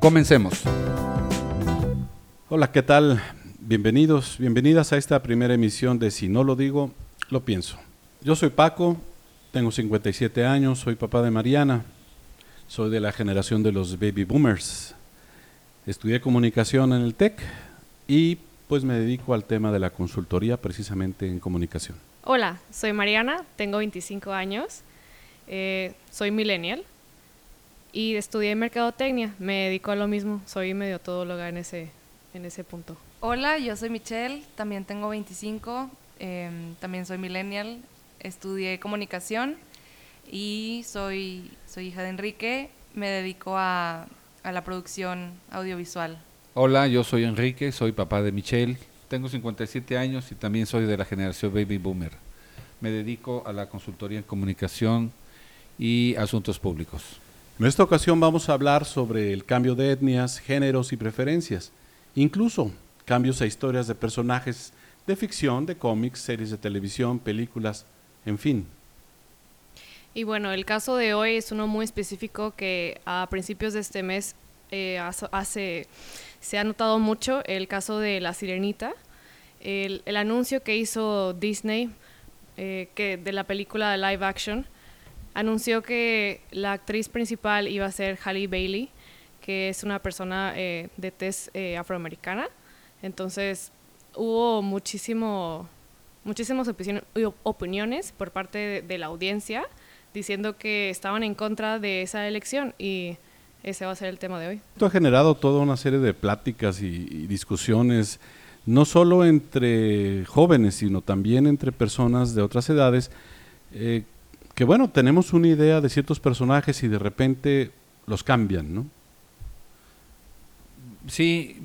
Comencemos. Hola, ¿qué tal? Bienvenidos, bienvenidas a esta primera emisión de Si no lo digo, lo pienso. Yo soy Paco, tengo 57 años, soy papá de Mariana, soy de la generación de los baby boomers. Estudié comunicación en el TEC y pues me dedico al tema de la consultoría precisamente en comunicación. Hola, soy Mariana, tengo 25 años, eh, soy millennial y estudié mercadotecnia. Me dedico a lo mismo, soy medio todóloga en ese, en ese punto. Hola, yo soy Michelle, también tengo 25, em, también soy millennial, estudié comunicación y soy, soy hija de Enrique, me dedico a, a la producción audiovisual. Hola, yo soy Enrique, soy papá de Michelle. Tengo 57 años y también soy de la generación Baby Boomer. Me dedico a la consultoría en comunicación y asuntos públicos. En esta ocasión vamos a hablar sobre el cambio de etnias, géneros y preferencias, incluso cambios a historias de personajes de ficción, de cómics, series de televisión, películas, en fin. Y bueno, el caso de hoy es uno muy específico que a principios de este mes eh, hace, se ha notado mucho, el caso de La Sirenita. El, anuncio que hizo Disney eh, de la película live action anunció que la actriz principal iba a ser Halle Bailey, que es una persona eh, de tez eh, afroamericana. Entonces hubo muchísimo, muchísimas opinio- opiniones por parte de, de la audiencia diciendo que estaban en contra de esa elección y ese va a ser el tema de hoy. Esto ha generado toda una serie de pláticas y, y discusiones, no solo entre jóvenes, sino también entre personas de otras edades, eh, que bueno, tenemos una idea de ciertos personajes y de repente los cambian, ¿no? Sí,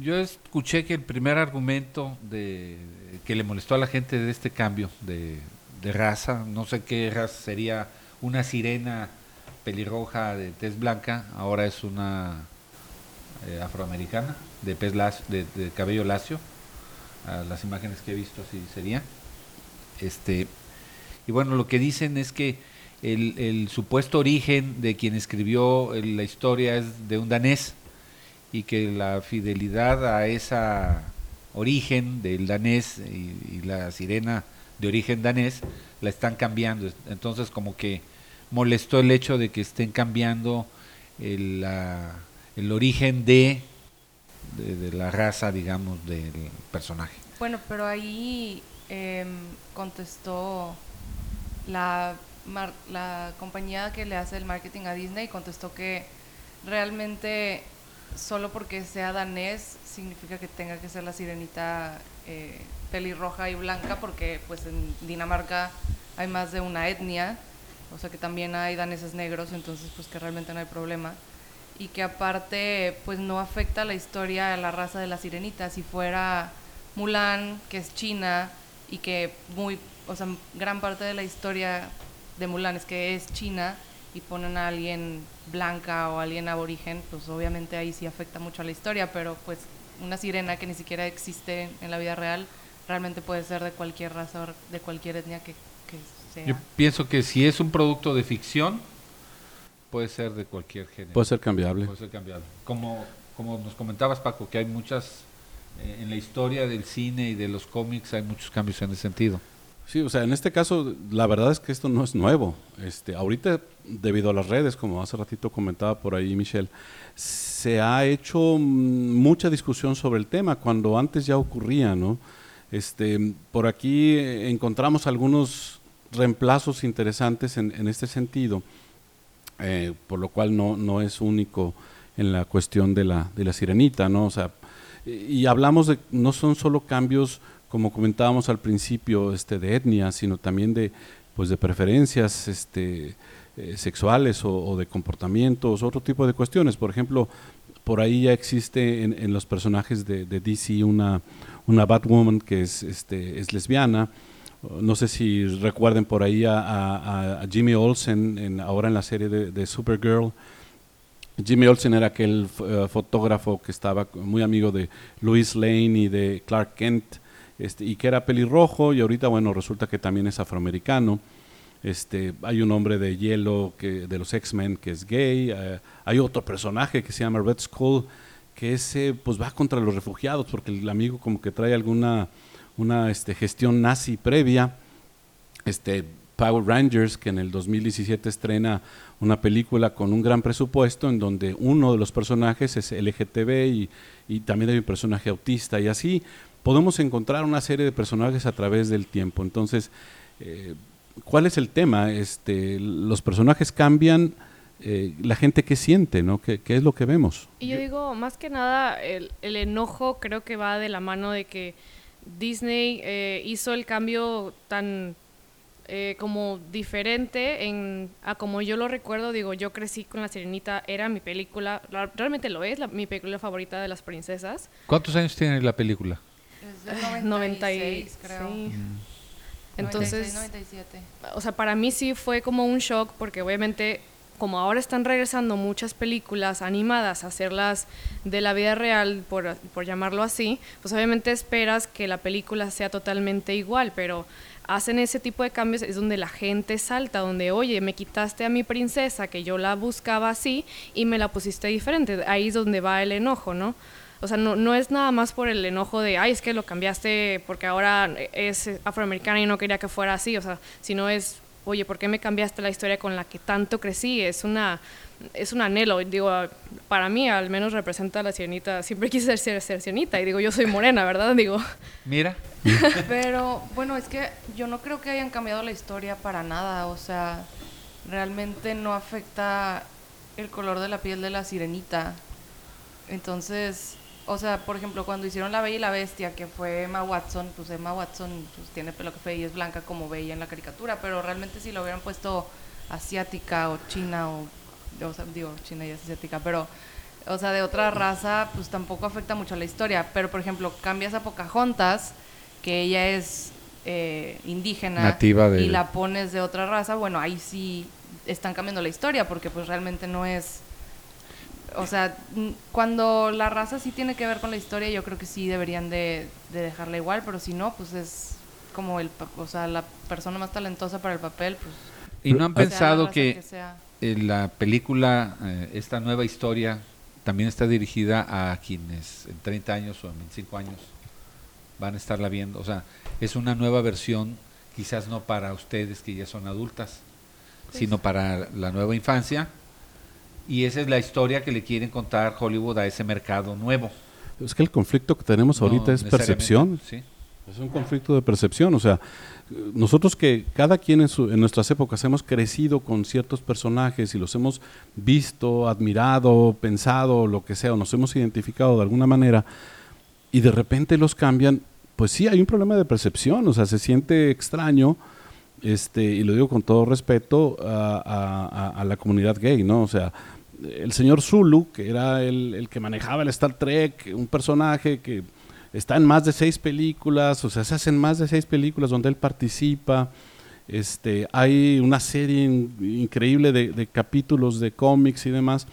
yo escuché que el primer argumento de, que le molestó a la gente de este cambio de, de raza, no sé qué raza sería, una sirena pelirroja de tez blanca, ahora es una eh, afroamericana de, pez lacio- de, de cabello lacio, a las imágenes que he visto así sería. Este, y bueno, lo que dicen es que el, supuesto origen de quien escribió el- la historia es de un danés y que la fidelidad a esa origen del danés y, la sirena de origen danés la están cambiando. Entonces como que molestó el hecho de que estén cambiando el, origen de la raza, digamos, del personaje. Bueno, pero ahí em, contestó la, compañía que le hace el marketing a Disney, contestó que realmente solo porque sea danés significa que tenga que ser la sirenita eh, pelirroja y blanca, porque pues en Dinamarca hay más de una etnia, o sea que también hay daneses negros, entonces pues que realmente no hay problema y que aparte pues no afecta la historia a la raza de la sirenita. Si fuera Mulan, que es china y que muy, o sea, gran parte de la historia de Mulan es que es china y ponen a alguien blanca o alguien aborigen, pues obviamente ahí sí afecta mucho a la historia, pero pues una sirena que ni siquiera existe en la vida real realmente puede ser de cualquier raza o de cualquier etnia que, que sea. Yo pienso que si es un producto de ficción, puede ser de cualquier género. Puede ser cambiable. Puede ser cambiado. Como, como nos comentabas, Paco, que hay muchas, eh, en la historia del cine y de los cómics hay muchos cambios en ese sentido. Sí, o sea, en este caso, la verdad es que esto no es nuevo. Este, ahorita, debido a las redes, como hace ratito comentaba por ahí Michelle, se ha hecho mucha discusión sobre el tema, cuando antes ya ocurría, ¿no? Este, por aquí eh, encontramos algunos reemplazos interesantes en, este sentido, eh, por lo cual no, no es único en la cuestión de la, de la sirenita, ¿no? O sea, y hablamos de, no son solo cambios como comentábamos al principio, este, de etnia, sino también de, pues, de preferencias este, eh, sexuales o, de comportamientos, otro tipo de cuestiones. Por ejemplo, por ahí ya existe en, los personajes de, DC una, una Batwoman que es, este, es lesbiana. No sé si recuerden por ahí a, Jimmy Olsen en, ahora en la serie de, Supergirl. Jimmy Olsen era aquel eh, fotógrafo que estaba muy amigo de Louis Lane y de Clark Kent este, y que era pelirrojo y ahorita bueno resulta que también es afroamericano. Este, hay un hombre de hielo que, de los X-Men que es gay. Eh, hay otro personaje que se llama Red Skull que ese pues va contra los refugiados porque el amigo como que trae alguna una este, gestión nazi previa. Este, Power Rangers, que en el 2017 estrena una película con un gran presupuesto en donde uno de los personajes es LGTB y, y también hay un personaje autista y así podemos encontrar una serie de personajes a través del tiempo. Entonces, eh, ¿cuál es el tema? Este, los personajes cambian, eh, la gente que siente, ¿no? ¿Qué, es lo que vemos? Y yo digo, más que nada, el, el enojo creo que va de la mano de que Disney eh, hizo el cambio tan eh, como diferente en, a como yo lo recuerdo. Digo, yo crecí con La Sirenita, era mi película, realmente lo es, mi película favorita de las princesas. ¿Cuántos años tiene la película? Es 96, creo. Sí. Entonces, 97. o sea, para mí sí fue como un shock porque obviamente como ahora están regresando muchas películas animadas a hacerlas de la vida real, por, por, llamarlo así, pues obviamente esperas que la película sea totalmente igual, pero hacen ese tipo de cambios es donde la gente salta, donde, oye, me quitaste a mi princesa, que yo la buscaba así, y me la pusiste diferente. Ahí es donde va el enojo, ¿no? O sea, no, no es nada más por el enojo de, ay, es que lo cambiaste porque ahora es afroamericana y no quería que fuera así, o sea, sino es oye, ¿por qué me cambiaste la historia con la que tanto crecí? Es una es un anhelo, digo, para mí al menos representa a la sirenita, siempre quise ser, ser sirenita y digo, yo soy morena, ¿verdad? Digo. Mira. Pero bueno, es que yo no creo que hayan cambiado la historia para nada, o sea, realmente no afecta el color de la piel de la sirenita. Entonces, o sea, por ejemplo, cuando hicieron La Bella y la Bestia, que fue Emma Watson, pues Emma Watson pues, tiene pelo café y es blanca como veía en la caricatura, pero realmente si lo hubieran puesto asiática o china o, o sea, digo, china y asiática, pero, o sea, de otra raza, pues tampoco afecta mucho a la historia. Pero, por ejemplo, cambias a Pocahontas, que ella es eh, indígena Nativa de... y la pones de otra raza, bueno, ahí sí están cambiando la historia porque pues realmente no es o sea, cuando la raza sí tiene que ver con la historia, yo creo que sí deberían de, dejarla igual, pero si no, pues es como el, o sea, la persona más talentosa para el papel, pues... ¿Y no han pensado que, la película, eh, esta nueva historia, también está dirigida a quienes en 30 años o en 25 años van a estarla viendo? O sea, es una nueva versión, quizás no para ustedes que ya son adultas, pues sino para la nueva infancia y esa es la historia que le quieren contar Hollywood a ese mercado nuevo. Es que el conflicto que tenemos ahorita es percepción. Sí. Es un conflicto de percepción. O sea, nosotros que cada quien en, en, nuestras épocas hemos crecido con ciertos personajes y los hemos visto, admirado, pensado, lo que sea, o nos hemos identificado de alguna manera, y de repente los cambian, pues sí, hay un problema de percepción. O sea, se siente extraño. Este, y lo digo con todo respeto a, a, a la comunidad gay, ¿no? O sea, el señor Zulu, que era el, que manejaba el Star Trek, un personaje que está en más de seis películas, o sea, se hacen más de seis películas donde él participa. Este, hay una serie increíble de, capítulos de cómics y demás.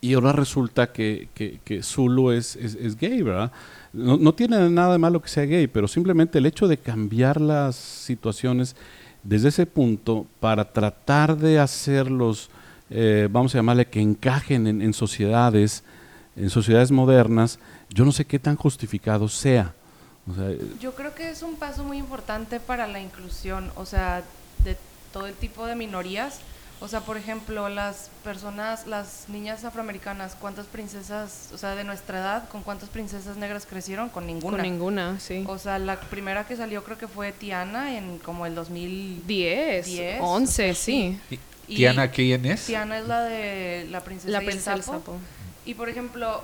Y ahora resulta que, que, Zulu es, es, gay, ¿verdad? No, no, tiene nada de malo que sea gay, pero simplemente el hecho de cambiar las situaciones desde ese punto para tratar de hacerlos eh, vamos a llamarle, que encajen en, sociedades, en sociedades modernas, yo no sé qué tan justificado sea. yo creo que es un paso muy importante para la inclusión, o sea, de todo el tipo de minorías. O sea, por ejemplo, las personas, las niñas afroamericanas, ¿cuántas princesas, o sea, de nuestra edad, con cuántas princesas negras crecieron? Con ninguna. Con ninguna, sí. O sea, la primera que salió creo que fue Tiana en como el 2010. 10, 11, sí. ¿Tiana quién es? Tiana es la de la princesa, la princesa sapo. Y por ejemplo,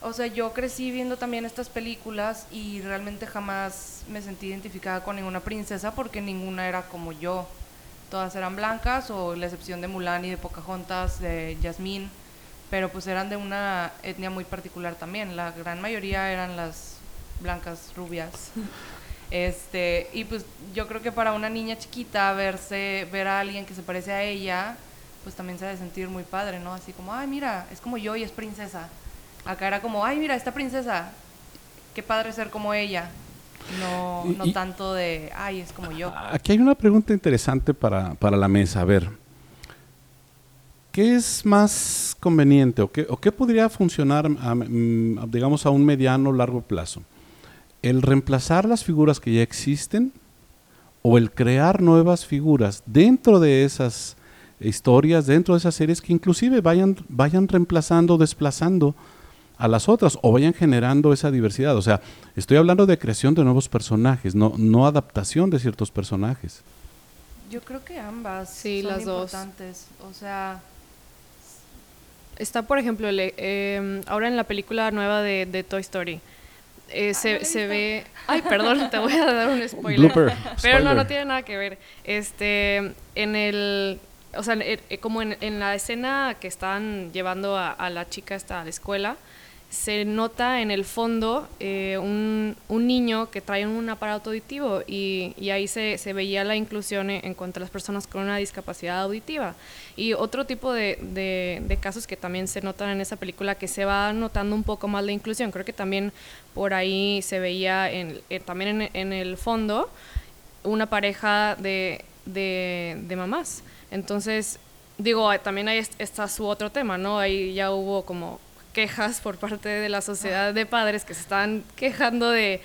o sea, yo crecí viendo también estas películas y realmente jamás me sentí identificada con ninguna princesa porque ninguna era como yo. Todas eran blancas o la excepción de Mulan y de Pocahontas, de Jasmine. pero pues eran de una etnia muy particular también. La gran mayoría eran las blancas rubias. Este, y pues yo creo que para una niña chiquita verse, ver a alguien que se parece a ella, pues también se ha de sentir muy padre, ¿no? Así como, ay, mira, es como yo y es princesa. Acá era como, ay, mira, esta princesa, qué padre ser como ella. No, no y- tanto de, ay, es como yo. Aquí hay una pregunta interesante para, para la mesa. A ver, ¿qué es más conveniente o qué, o qué podría funcionar, a- mm, digamos, a un mediano o largo plazo? ¿El reemplazar las figuras que ya existen o el crear nuevas figuras dentro de esas historias, dentro de esas series que inclusive vayan, vayan reemplazando, desplazando a las otras o vayan generando esa diversidad? O sea, estoy hablando de creación de nuevos personajes, no, no adaptación de ciertos personajes. Yo creo que ambas Sí, son las dos. importantes. O sea, Está, por ejemplo, el, eh, ahora en la película nueva de, de Toy Story. Eh, se, se ve. Ay, perdón, te voy a dar un spoiler. Blooper, Pero no, no tiene nada que ver. Este, en el. O sea, eh, eh, como en, en la escena que están llevando a, a la chica esta a la escuela, se nota en el fondo eh, un, un niño que trae un aparato auditivo y, y ahí se, se veía la inclusión en, cuanto a las personas con una discapacidad auditiva. Y otro tipo de, de- casos que también se notan en esa película, que se va notando un poco más la inclusión. Creo que también por ahí se veía en, eh, también en, el fondo una pareja de, de, mamás. Entonces, digo, también ahí es- está su otro tema, ¿no? Ahí ya hubo como quejas por parte de la sociedad de padres que se están quejando de,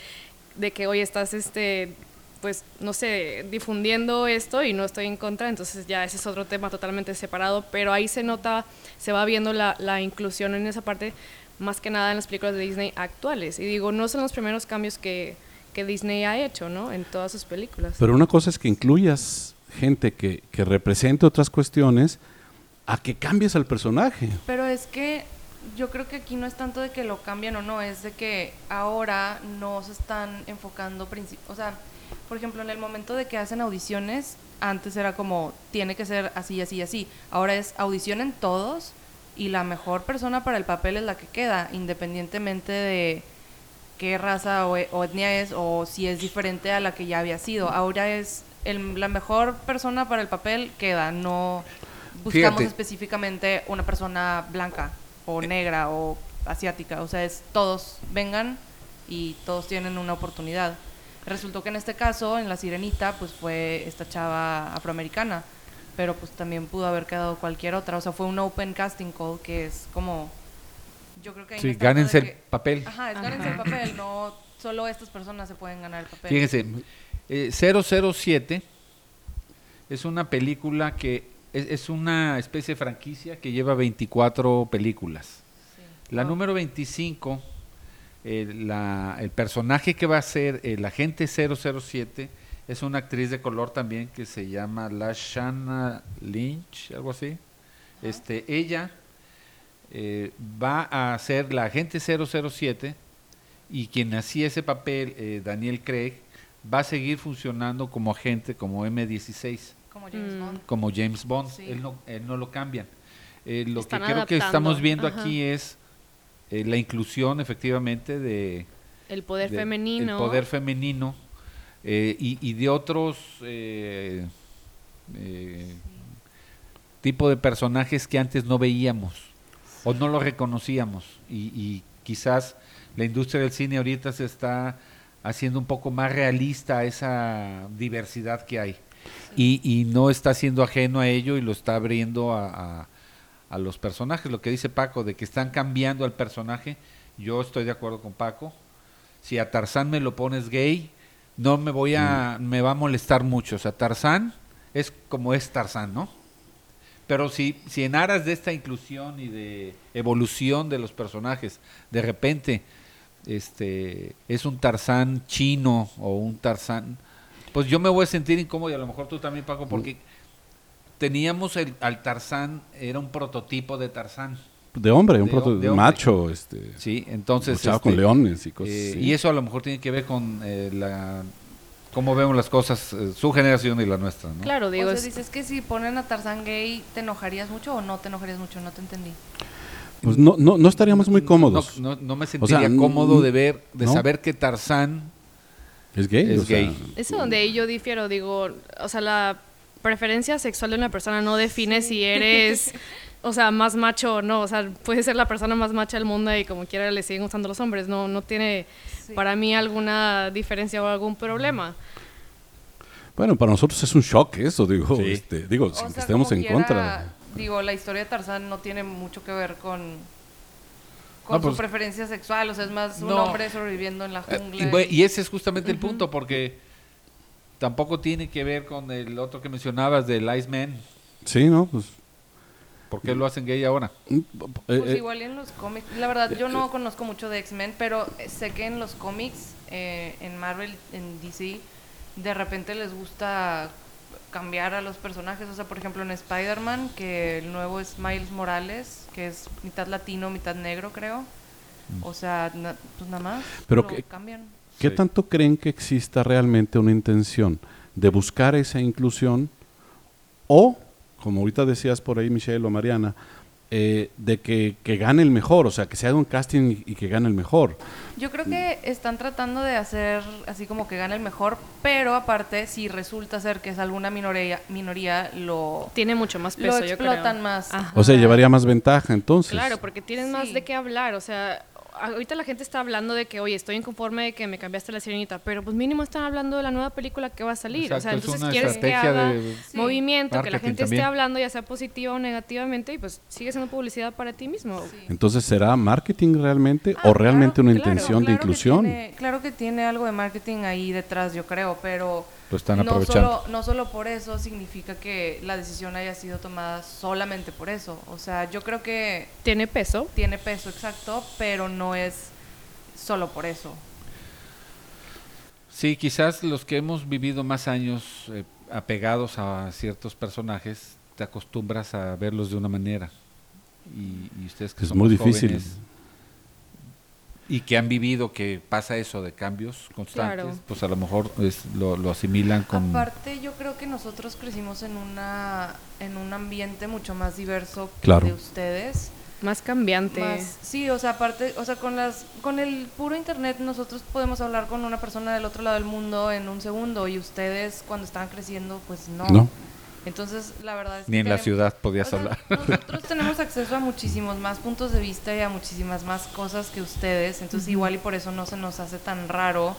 de que hoy estás, este, pues, no sé, difundiendo esto y no estoy en contra, entonces ya ese es otro tema totalmente separado, pero ahí se nota, se va viendo la, la inclusión en esa parte, más que nada en las películas de Disney actuales. Y digo, no son los primeros cambios que, que Disney ha hecho, ¿no? En todas sus películas. Pero una cosa es que incluyas gente que, que represente otras cuestiones a que cambies al personaje. Pero es que yo creo que aquí no es tanto de que lo cambien o no, es de que ahora no se están enfocando, o sea, por ejemplo, en el momento de que hacen audiciones, antes era como, tiene que ser así, así, así. Ahora es audicionen todos y la mejor persona para el papel es la que queda, independientemente de qué raza o, e- o etnia es o si es diferente a la que ya había sido. Ahora es el- la mejor persona para el papel queda, no buscamos Fíjate. específicamente una persona blanca o negra o asiática, o sea, es todos vengan y todos tienen una oportunidad. Resultó que en este caso, en La Sirenita, pues fue esta chava afroamericana, pero pues también pudo haber quedado cualquier otra, o sea, fue un open casting call que es como yo creo que Sí, gánense el que- papel. Ajá, es gánense el papel, no solo estas personas se pueden ganar el papel. Fíjense, eh, 007 es una película que es, es una especie de franquicia que lleva 24 películas. Sí. La número 25, eh, la- el personaje que va a ser el agente 007 es una actriz de color también que se llama Lashana Lynch, algo así. Este, ella eh, va a ser la agente 007 y quien hacía ese papel, eh, Daniel Craig, va a seguir funcionando como agente, como M16 Como James Mm. Bond. como James Bond. Sí. Él, no, él no lo cambian. Eh, lo Están que creo que estamos viendo ajá. aquí es eh, la inclusión efectivamente de El poder de- femenino. el poder femenino eh, y, y de otros eh, eh, tipo de personajes que antes no veíamos o no lo reconocíamos y, y quizás la industria del cine ahorita se está haciendo un poco más realista esa diversidad que hay y, y no está siendo ajeno a ello y lo está abriendo a, a- a los personajes. Lo que dice Paco, de que están cambiando al personaje, yo estoy de acuerdo con Paco. Si a Tarzán me lo pones gay, no me voy a, me va a molestar mucho. O sea, Tarzán es como es Tarzán, ¿no? Pero si, si en aras de esta inclusión y de evolución de los personajes, de repente este es un Tarzán chino o un Tarzán, pues yo me voy a sentir incómodo y a lo mejor tú también, Paco, porque teníamos el, al Tarzán, era un prototipo de Tarzán, De hombre, un De proto- hom- de macho, este, ¿sí? Entonces... este, con leones y cosas eh, así. Y eso a lo mejor tiene que ver con eh, la cómo vemos las cosas, eh, su generación y la nuestra, ¿no? Claro, digo, o sea, es- dices que si ponen a Tarzán gay, ¿te enojarías mucho o no te enojarías mucho? No te entendí. Pues no, no, no estaríamos muy cómodos. No, no- no me sea, sentiría cómodo de ver, de ¿no? saber que Tarzán es gay. es o sea, gay. Es donde yo difiero, digo, o sea, la preferencia sexual de una persona no define si eres, o sea, más macho o no, o sea, puede ser la persona más macha del mundo y como quiera le siguen gustando los hombres, no, no tiene Sí. para mí alguna diferencia o algún problema. Bueno, para nosotros es un shock eso, digo, Sí. este, digo, O sin que sea, estemos en quiera, contra. Digo, la historia de Tarzán no tiene mucho que ver con, con No, pues- su preferencia sexual, o sea, es más un No. hombre sobreviviendo en la Eh, jungla. y, y ese es justamente el punto, porque tampoco tiene que ver con el otro que mencionabas del Iceman. Sí, ¿no? Pues, ¿Por qué lo hacen gay ahora? eh, Pues eh, igual y en los cómics. La verdad, yo no conozco mucho de X-Men, pero sé que en los cómics, eh, en Marvel, en DC, de repente les gusta cambiar a los personajes. O sea, por ejemplo, en Spider-Man, que el nuevo es Miles Morales, que es mitad latino, mitad negro, creo. O sea, na- pues nada más. Pero lo que- cambian. ¿Qué Sí. tanto creen que exista realmente una intención de buscar esa inclusión o, como ahorita decías por ahí Michelle o Mariana, eh, de que, que gane el mejor, o sea, que se haga un casting y, y que gane el mejor? Yo creo que están tratando de hacer así como que gane el mejor, pero aparte, si resulta ser que es alguna minoría, minoría lo, Tiene mucho más lo peso, yo creo. explotan más. Ajá. O sea, llevaría más ventaja entonces. Claro, porque tienen más de qué hablar, o sea, ahorita la gente está hablando de que, oye, estoy inconforme de que me cambiaste la sirenita, pero pues mínimo están hablando de la nueva película que va a salir, o sea, entonces una quieres que haga de- Sí. movimiento, que la gente también. esté hablando, ya sea positiva o negativamente, y pues sigue siendo publicidad para ti mismo. Sí. Entonces, ¿será marketing realmente Ah, o realmente claro, una claro, intención de que inclusión? tiene- claro que tiene algo de marketing ahí detrás, yo creo, pero Lo están no aprovechando. solo, no solo por eso significa que la decisión haya sido tomada solamente por eso. O sea, yo creo que Tiene peso, tiene peso exacto, pero no es solo por eso. Sí, quizás los que hemos vivido más años eh, apegados a ciertos personajes, te acostumbras a verlos de una manera. Y, y ustedes que Es son muy difícil. jóvenes y que han vivido que pasa eso de cambios constantes, Claro. pues a lo mejor es- lo, lo asimilan con... Aparte, yo creo que nosotros crecimos en una en un ambiente mucho más diverso que Claro. el de ustedes. más cambiante. Más- sí, o sea, aparte, o sea, con las con el puro internet nosotros podemos hablar con una persona del otro lado del mundo en un segundo y ustedes cuando estaban creciendo, pues no. No. Entonces, la verdad es que Ni en la ciudad podías o sea, hablar. Nosotros tenemos acceso a muchísimos más puntos de vista y a muchísimas más cosas que ustedes, entonces igual y por eso no se nos hace tan raro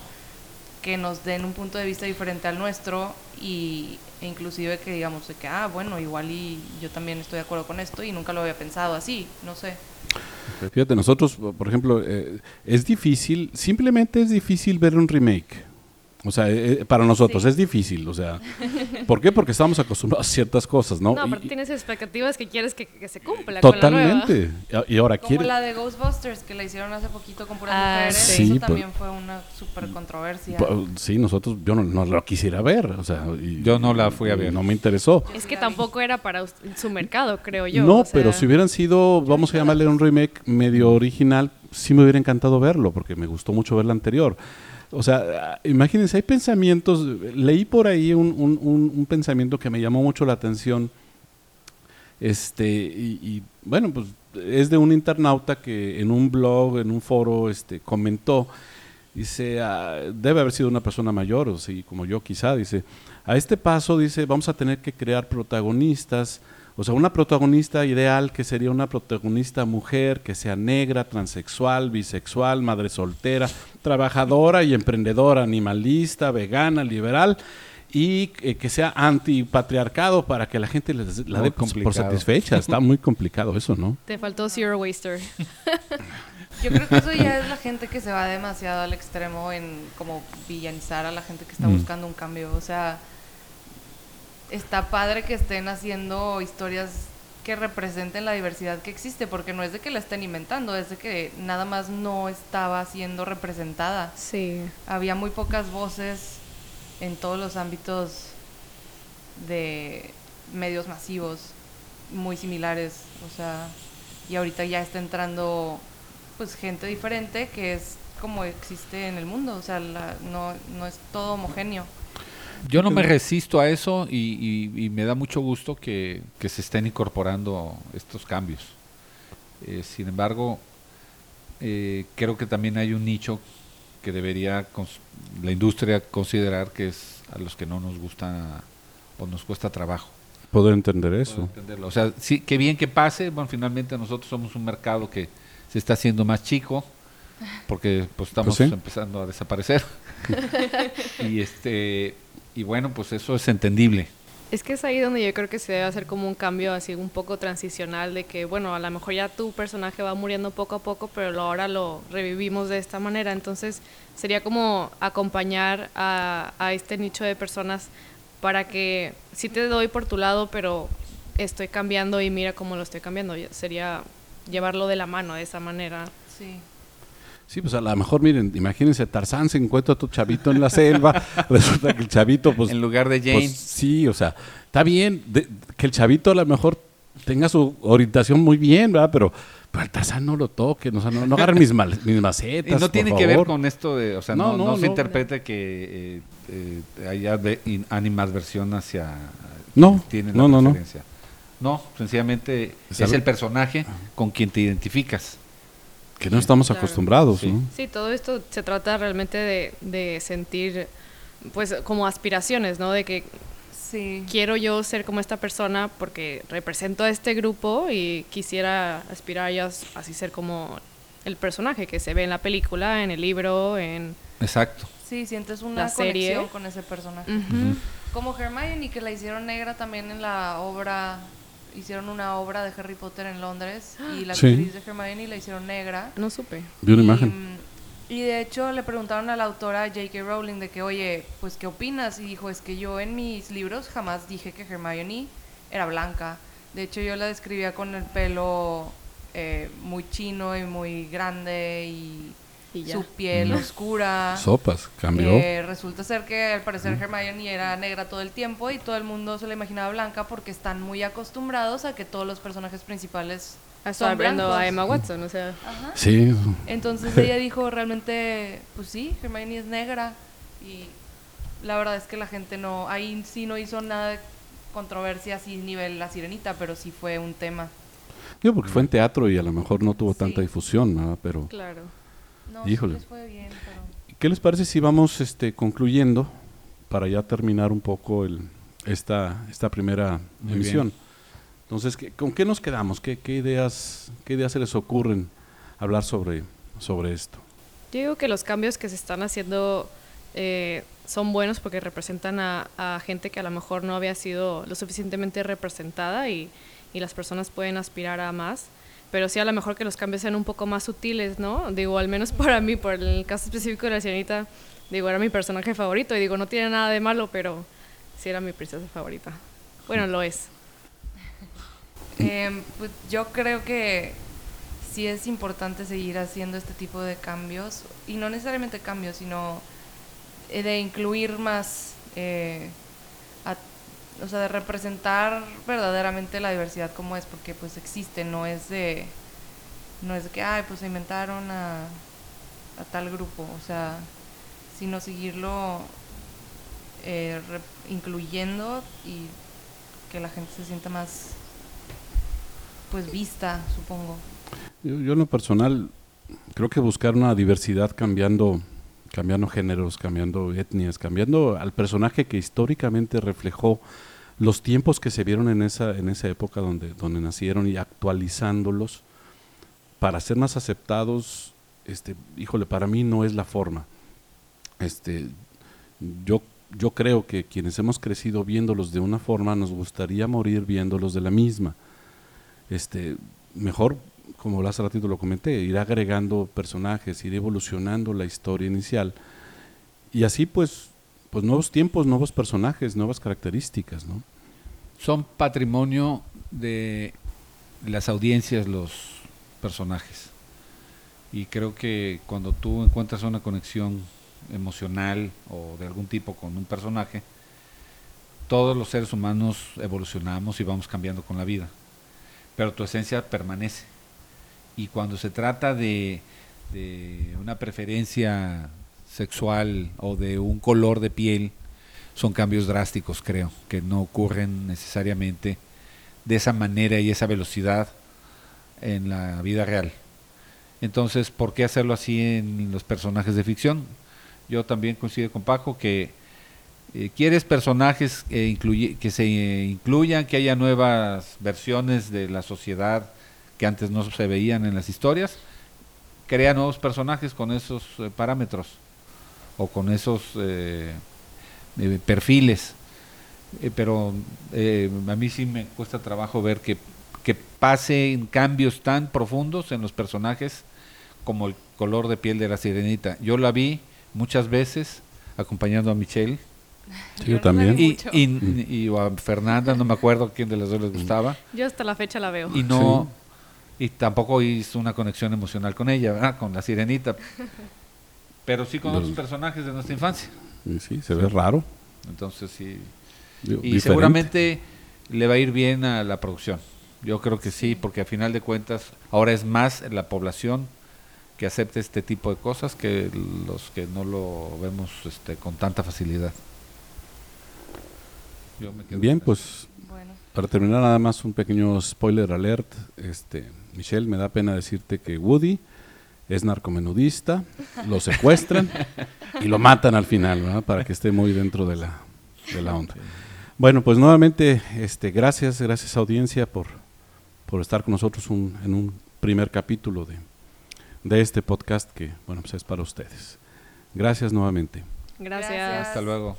que nos den un punto de vista diferente al nuestro y e inclusive que digamos de que ah bueno igual y yo también estoy de acuerdo con esto y nunca lo había pensado así no sé Fíjate, nosotros, por ejemplo, eh, es difícil, simplemente es difícil ver un remake. O sea, eh, para nosotros Sí. es difícil, o sea, ¿por qué? Porque estamos acostumbrados a ciertas cosas, ¿no? No, Y- pero tienes expectativas que quieres que, que se cumpla totalmente. Y y ahora como quiere la de Ghostbusters que la hicieron hace poquito con puras Ah, mujeres sí. eso también fue una super controversia Sí, nosotros, yo no, no lo quisiera ver, o sea, y- Yo no la fui a ver. No me interesó. Es que tampoco era para su mercado, creo yo. no, o sea, pero si hubieran sido, vamos a llamarle un remake medio original, sí me hubiera encantado verlo, porque me gustó mucho ver la anterior. O sea, imagínense, hay pensamientos, leí por ahí un, un- un- un pensamiento que me llamó mucho la atención, este, y, bueno, pues es de un internauta que en un blog, en un foro, este, comentó, dice, ah, debe haber sido una persona mayor, o sí, como yo quizá, dice, a este paso, dice, vamos a tener que crear protagonistas, o sea, una protagonista ideal que sería una protagonista mujer, que sea negra, transexual, bisexual, madre soltera, trabajadora y emprendedora, animalista, vegana, liberal, y eh, que sea antipatriarcado para que la gente les- la dé por- satisfecha. Está muy complicado eso, ¿no? Te faltó Zero Waster. Yo creo que eso ya es la gente que se va demasiado al extremo en como villanizar a la gente que está Mm. buscando un cambio. O sea, está padre que estén haciendo historias que representen la diversidad que existe, porque no es de que la estén inventando, es de que nada más no estaba siendo representada. Sí. Había muy pocas voces en todos los ámbitos de medios masivos muy similares, o sea, y ahorita ya está entrando pues gente diferente que es como existe en el mundo, o sea, la- no, no es todo homogéneo. Yo no me resisto a eso y, y- y me da mucho gusto que, que se estén incorporando estos cambios. Eh, sin embargo, eh, creo que también hay un nicho que debería la industria considerar que es a los que no nos gusta o nos cuesta trabajo. Poder entender eso. O sea, sí, qué bien que pase. Bueno, finalmente nosotros somos un mercado que se está haciendo más chico porque pues estamos pues empezando a desaparecer. y este y bueno, pues eso es entendible. Es que es ahí donde yo creo que se debe hacer como un cambio así un poco transicional de que, bueno, a lo mejor ya tu personaje va muriendo poco a poco, pero ahora lo revivimos de esta manera. Entonces sería como acompañar a, a este nicho de personas para que sí te doy por tu lado, pero estoy cambiando y mira cómo lo estoy cambiando. Sería llevarlo de la mano de esa manera. Sí. Sí, pues a lo mejor, miren, imagínense, Tarzán se encuentra a tu chavito en la selva, resulta que el chavito, pues... En lugar de Jane. Pues, sí, o sea, está bien que el chavito a lo mejor tenga su orientación muy bien, ¿verdad? Pero, pero al Tarzán no lo toque, no, no, agarren mis, mis macetas, Y no tiene que ver con esto de, o sea, no, no, se interprete que eh, eh, haya de animadversión hacia... No, no, no, no. No, sencillamente es el personaje con quien te identificas que no estamos acostumbrados. Sí. todo esto se trata realmente de, sentir, pues, como aspiraciones, ¿no? De que sí. quiero yo ser como esta persona porque represento a este grupo y quisiera aspirar a así ser como el personaje que se ve en la película, en el libro, en... Exacto. Sí, sientes una conexión con ese personaje. Como Hermione, que la hicieron negra también en la obra hicieron una obra de Harry Potter en Londres y la actriz de Hermione la hicieron negra. No supe. Vi una imagen. Y de hecho le preguntaron a la autora J.K. Rowling de que, oye, pues ¿qué opinas? Y dijo, es que yo en mis libros jamás dije que Hermione era blanca. De hecho yo la describía con el pelo eh, muy chino y muy grande y su piel oscura. Sopas, cambió. Eh, resulta ser que al parecer Hermione era negra todo el tiempo y todo el mundo se la imaginaba blanca porque están muy acostumbrados a que todos los personajes principales son hablando a Emma Watson, o sea. Sí. Entonces ella dijo realmente, pues sí, Hermione es negra y la verdad es que la gente no, ahí sí no hizo nada de controversia así nivel La Sirenita, pero sí fue un tema. Yo porque fue en teatro y a lo mejor no tuvo tanta difusión, ¿no? pero. Claro. Híjole. ¿Qué les parece si vamos este, concluyendo para ya terminar un poco el, esta, esta primera emisión? Entonces, ¿con qué nos quedamos? ¿Qué, qué, ideas, ¿Qué ideas se les ocurren hablar sobre, sobre esto? Yo digo que los cambios que se están haciendo eh, son buenos porque representan a, a, gente que a lo mejor no había sido lo suficientemente representada y, y las personas pueden aspirar a más pero sí a lo mejor que los cambios sean un poco más sutiles, ¿no? Digo, al menos para mí, por el caso específico de la sirenita, digo, era mi personaje favorito y digo, no tiene nada de malo, pero sí era mi princesa favorita. Bueno, lo es. Em, pues yo creo que sí es importante seguir haciendo este tipo de cambios, y no necesariamente cambios, sino eh, de incluir más eh, o sea, de representar verdaderamente la diversidad como es, porque pues existe, no es de, no es de que, ay, pues se inventaron a, a tal grupo, o sea, sino seguirlo eh, incluyendo y que la gente se sienta más, pues, vista, supongo. Yo, yo en lo personal creo que buscar una diversidad cambiando cambiando géneros, cambiando etnias, cambiando al personaje que históricamente reflejó los tiempos que se vieron en esa, en esa época donde, donde nacieron y actualizándolos para ser más aceptados, este, híjole, para mí no es la forma. Este, yo, yo creo que quienes hemos crecido viéndolos de una forma, nos gustaría morir viéndolos de la misma. Este, mejor, como hace ratito lo comenté, ir agregando personajes, ir evolucionando la historia inicial. Y así pues pues nuevos tiempos, nuevos personajes, nuevas características, ¿no? Son patrimonio de las audiencias los personajes. Y creo que cuando tú encuentras una conexión emocional o de algún tipo con un personaje, todos los seres humanos evolucionamos y vamos cambiando con la vida. Pero tu esencia permanece. Y cuando se trata de, de una preferencia sexual o de un color de piel son cambios drásticos, creo, que no ocurren necesariamente de esa manera y esa velocidad en la vida real. Entonces, ¿por qué hacerlo así en los personajes de ficción? Yo también coincido con Paco que eh, quieres personajes que se incluyan, que haya nuevas versiones de la sociedad que antes no se veían en las historias, crea nuevos personajes con esos eh, parámetros o con esos eh, perfiles. pero a mí sí me cuesta trabajo ver que, que pasen cambios tan profundos en los personajes como el color de piel de la sirenita. Yo la vi muchas veces acompañando a Michelle yo también. Y, y, a Fernanda, no me acuerdo quién de las dos les gustaba. Yo hasta la fecha la veo. Y no, y tampoco hizo una conexión emocional con ella, ¿verdad? Con la sirenita. Pero sí con otros personajes de nuestra infancia. Sí, se ve raro. Entonces sí. y seguramente le va a ir bien a la producción. Yo creo que sí, porque a final de cuentas ahora es más la población que acepte este tipo de cosas que los que no lo vemos este, con tanta facilidad. Bien, pues para terminar nada más un pequeño spoiler alert. Este, Michelle, me da pena decirte que Woody es narcomenudista, lo secuestran y lo matan al final, para que esté muy dentro de la, de la onda. Bueno, pues nuevamente, este, gracias, gracias audiencia por, por estar con nosotros en un primer capítulo de, de este podcast que, bueno, pues es para ustedes. Gracias nuevamente. Gracias. Hasta luego.